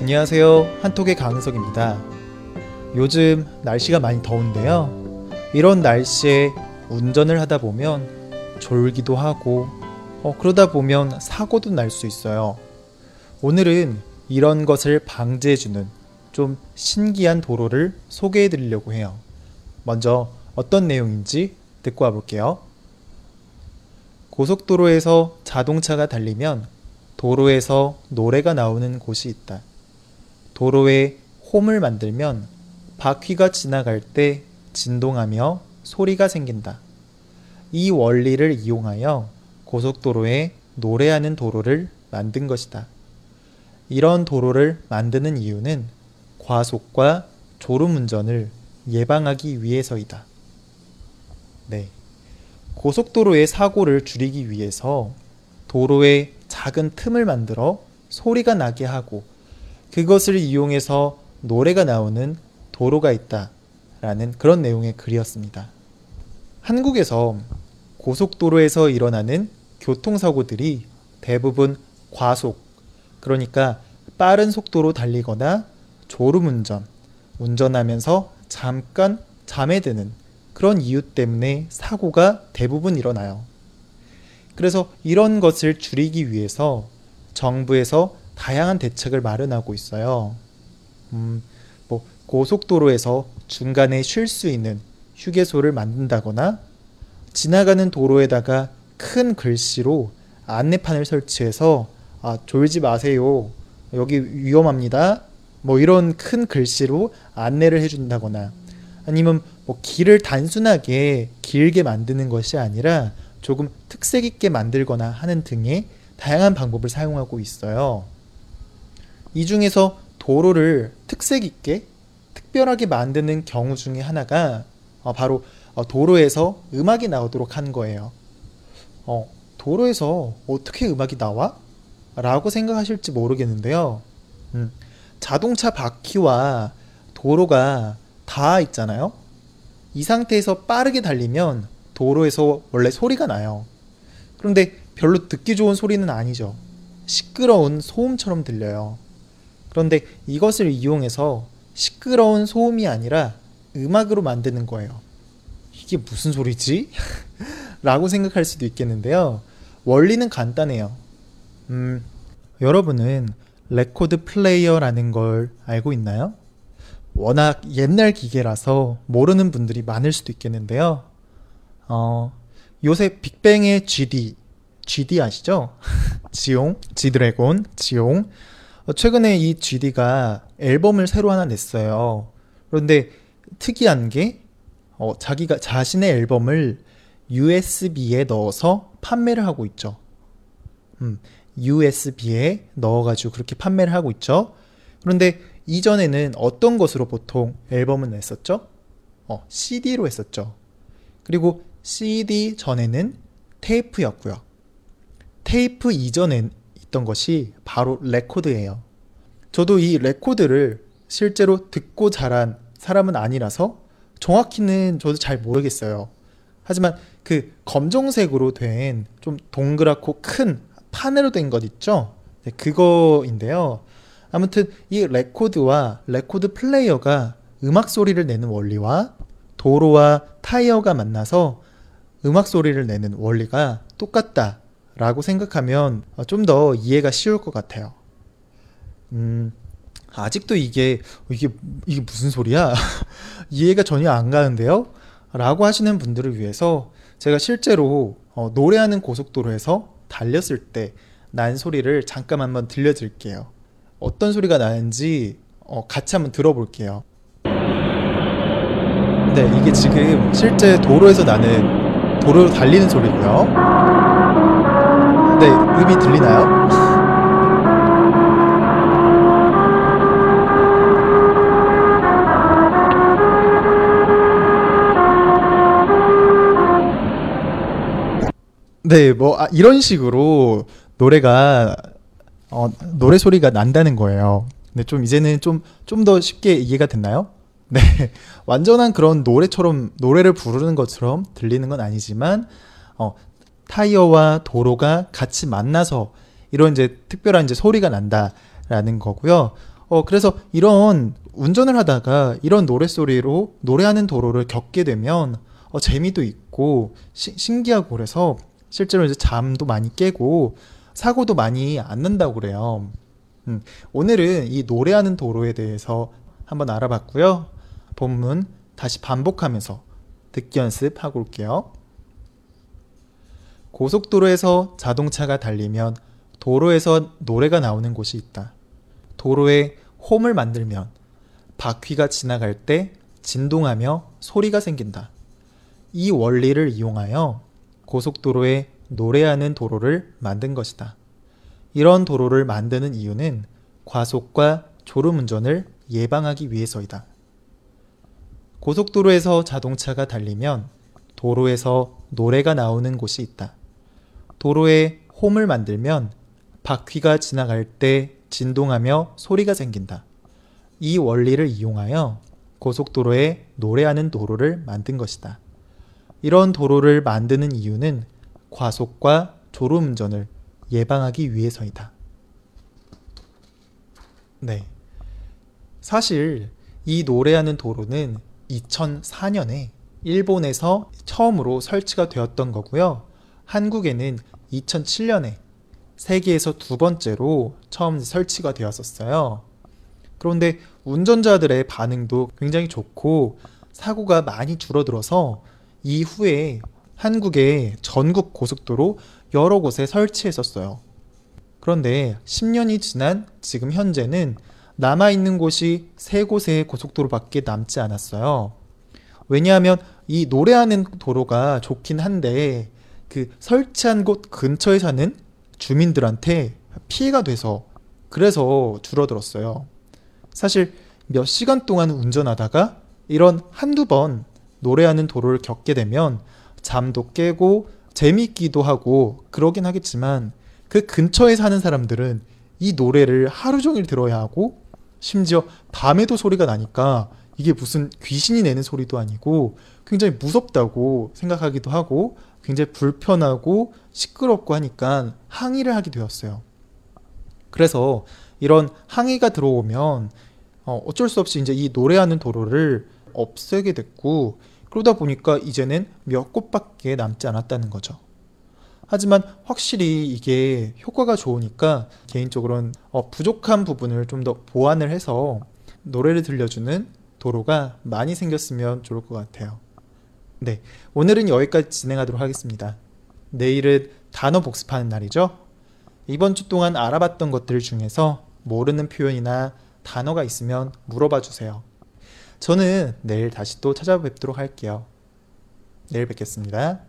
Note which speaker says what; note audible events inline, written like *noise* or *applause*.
Speaker 1: 안녕하세요. 한톡의 강은석입니다. 요즘 날씨가 많이 더운데요. 이런 날씨에 운전을 하다 보면 졸기도 하고, 어, 그러다 보면 사고도 날 수 있어요. 오늘은 이런 것을 방지해주는 좀 신기한 도로를 소개해 드리려고 해요. 먼저 어떤 내용인지 듣고 와볼게요. 고속도로에서 자동차가 달리면 도로에서 노래가 나오는 곳이 있다. 도로에 홈을 만들면 바퀴가 지나갈 때 진동하며 소리가 생긴다. 이 원리를 이용하여 고속도로에 노래하는 도로를 만든 것이다. 이런 도로를 만드는 이유는 과속과 졸음운전을 예방하기 위해서이다. 네. 고속도로의 사고를 줄이기 위해서 도로에 작은 틈을 만들어 소리가 나게 하고 그것을 이용해서 노래가 나오는 도로가 있다. 라는 그런 내용의 글이었습니다. 한국에서 고속도로에서 일어나는 교통사고들이 대부분 과속, 그러니까 빠른 속도로 달리거나 졸음운전, 운전하면서 잠깐 잠에 드는 그런 이유 때문에 사고가 대부분 일어나요. 그래서 이런 것을 줄이기 위해서 정부에서 다양한 대책을 마련하고 있어요. 음, 뭐 고속도로에서 중간에 쉴 수 있는 휴게소를 만든다거나 지나가는 도로에다가 큰 글씨로 안내판을 설치해서 아, 졸지 마세요. 여기 위험합니다. 뭐 이런 큰 글씨로 안내를 해준다거나 아니면 뭐 길을 단순하게 길게 만드는 것이 아니라 조금 특색 있게 만들거나 하는 등의 다양한 방법을 사용하고 있어요. 이 중에서 도로를 특색 있게 특별하게 만드는 경우 중에 하나가 어, 바로 어, 도로에서 음악이 나오도록 한 거예요. 어, 도로에서 어떻게 음악이 나와? 라고 생각하실지 모르겠는데요. 음, 자동차 바퀴와 도로가 다 있잖아요. 이 상태에서 빠르게 달리면 도로에서 원래 소리가 나요. 그런데 별로 듣기 좋은 소리는 아니죠. 시끄러운 소음처럼 들려요. 그런데 이것을 이용해서 시끄러운 소음이 아니라 음악으로 만드는 거예요. 이게 무슨 소리지? *laughs* 라고 생각할 수도 있겠는데요. 원리는 간단해요. 음, 여러분은 레코드 플레이어라는 걸 알고 있나요? 워낙 옛날 기계라서 모르는 분들이 많을 수도 있겠는데요. 어, 요새 빅뱅의 GD, GD 아시죠? *laughs* 지용, 지드래곤, 지용. 어, 최근에 이 GD가 앨범을 새로 하나 냈어요. 그런데 특이한 게 어, 자기가 자신의 앨범을 USB에 넣어서 판매를 하고 있죠. 음, USB에 넣어가지고 그렇게 판매를 하고 있죠. 그런데 이전에는 어떤 것으로 보통 앨범을 냈었죠? 어, CD로 했었죠. 그리고 CD 전에는 테이프였고요. 테이프 이전에 있던 것이 바로 레코드예요. 저도 이 레코드를 실제로 듣고 자란 사람은 아니라서 정확히는 저도 잘 모르겠어요. 하지만 그 검정색으로 된 좀 동그랗고 큰 판으로 된 것 있죠? 네, 그거인데요. 아무튼 이 레코드와 레코드 플레이어가 음악 소리를 내는 원리와 도로와 타이어가 만나서 음악 소리를 내는 원리가 똑같다 라고 생각하면 좀 더 이해가 쉬울 것 같아요. 음, 아직도 이게 이게 이게 무슨 소리야? *laughs* 이해가 전혀 안 가는데요? 라고 하시는 분들을 위해서 제가 실제로 어, 노래하는 고속도로에서 달렸을 때 난 소리를 잠깐 한번 들려드릴게요. 어떤 소리가 나는지 어, 같이 한번 들어볼게요. 네, 이게 지금 실제 도로에서 나는 도로로 달리는 소리고요. 네, 음이 들리나요? 네, 뭐 아, 이런 식으로 노래가 어, 노래 소리가 난다는 거예요. 근데 좀 이제는 좀 좀 더 쉽게 이해가 됐나요? 네, *laughs* 완전한 그런 노래처럼 노래를 부르는 것처럼 들리는 건 아니지만 어, 타이어와 도로가 같이 만나서 이런 이제 특별한 이제 소리가 난다라는 거고요. 어, 그래서 이런 운전을 하다가 이런 노랫소리로 노래하는 도로를 겪게 되면 어, 재미도 있고 시- 신기하고 그래서 실제로 이제 잠도 많이 깨고 사고도 많이 안 난다고 그래요. 음, 오늘은 이 노래하는 도로에 대해서 한번 알아봤고요. 본문 다시 반복하면서 듣기 연습하고 올게요. 고속도로에서 자동차가 달리면 도로에서 노래가 나오는 곳이 있다. 도로에 홈을 만들면 바퀴가 지나갈 때 진동하며 소리가 생긴다. 이 원리를 이용하여 고속도로에 노래하는 도로를 만든 것이다. 이런 도로를 만드는 이유는 과속과 졸음운전을 예방하기 위해서이다. 고속도로에서 자동차가 달리면 도로에서 노래가 나오는 곳이 있다. 도로에 홈을 만들면 바퀴가 지나갈 때 진동하며 소리가 생긴다. 이 원리를 이용하여 고속도로에 노래하는 도로를 만든 것이다. 이런 도로를 만드는 이유는 과속과 졸음운전을 예방하기 위해서이다. 네. 사실 이 노래하는 도로는 2004년에 일본에서 처음으로 설치가 되었던 거고요. 한국에는 2007년에 세계에서 두 번째로 처음 설치가 되었었어요. 그런데 운전자들의 반응도 굉장히 좋고 사고가 많이 줄어들어서 이후에 한국의 전국 고속도로 여러 곳에 설치했었어요. 그런데 10년이 지난 지금 현재는 남아있는 곳이 세 곳의 고속도로밖에 남지 않았어요. 왜냐하면 이 노래하는 도로가 좋긴 한데 그 설치한 곳 근처에 사는 주민들한테 피해가 돼서 그래서 줄어들었어요. 사실 몇 시간 동안 운전하다가 이런 한두 번 노래하는 도로를 겪게 되면 잠도 깨고 재미있기도 하고 그러긴 하겠지만 그 근처에 사는 사람들은 이 노래를 하루 종일 들어야 하고 심지어 밤에도 소리가 나니까 이게 무슨 귀신이 내는 소리도 아니고 굉장히 무섭다고 생각하기도 하고 굉장히 불편하고 시끄럽고 하니까 항의를 하게 되었어요. 그래서 이런 항의가 들어오면 어, 어쩔 수 없이 이제 이 노래하는 도로를 없애게 됐고 그러다 보니까 이제는 몇 곳밖에 남지 않았다는 거죠. 하지만 확실히 이게 효과가 좋으니까 개인적으로는 어, 부족한 부분을 좀 더 보완을 해서 노래를 들려주는 도로가 많이 생겼으면 좋을 것 같아요. 네, 오늘은 여기까지 진행하도록 하겠습니다. 내일은 단어 복습하는 날이죠. 이번 주 동안 알아봤던 것들 중에서 모르는 표현이나 단어가 있으면 물어봐 주세요. 저는 내일 다시 또 찾아뵙도록 할게요. 내일 뵙겠습니다.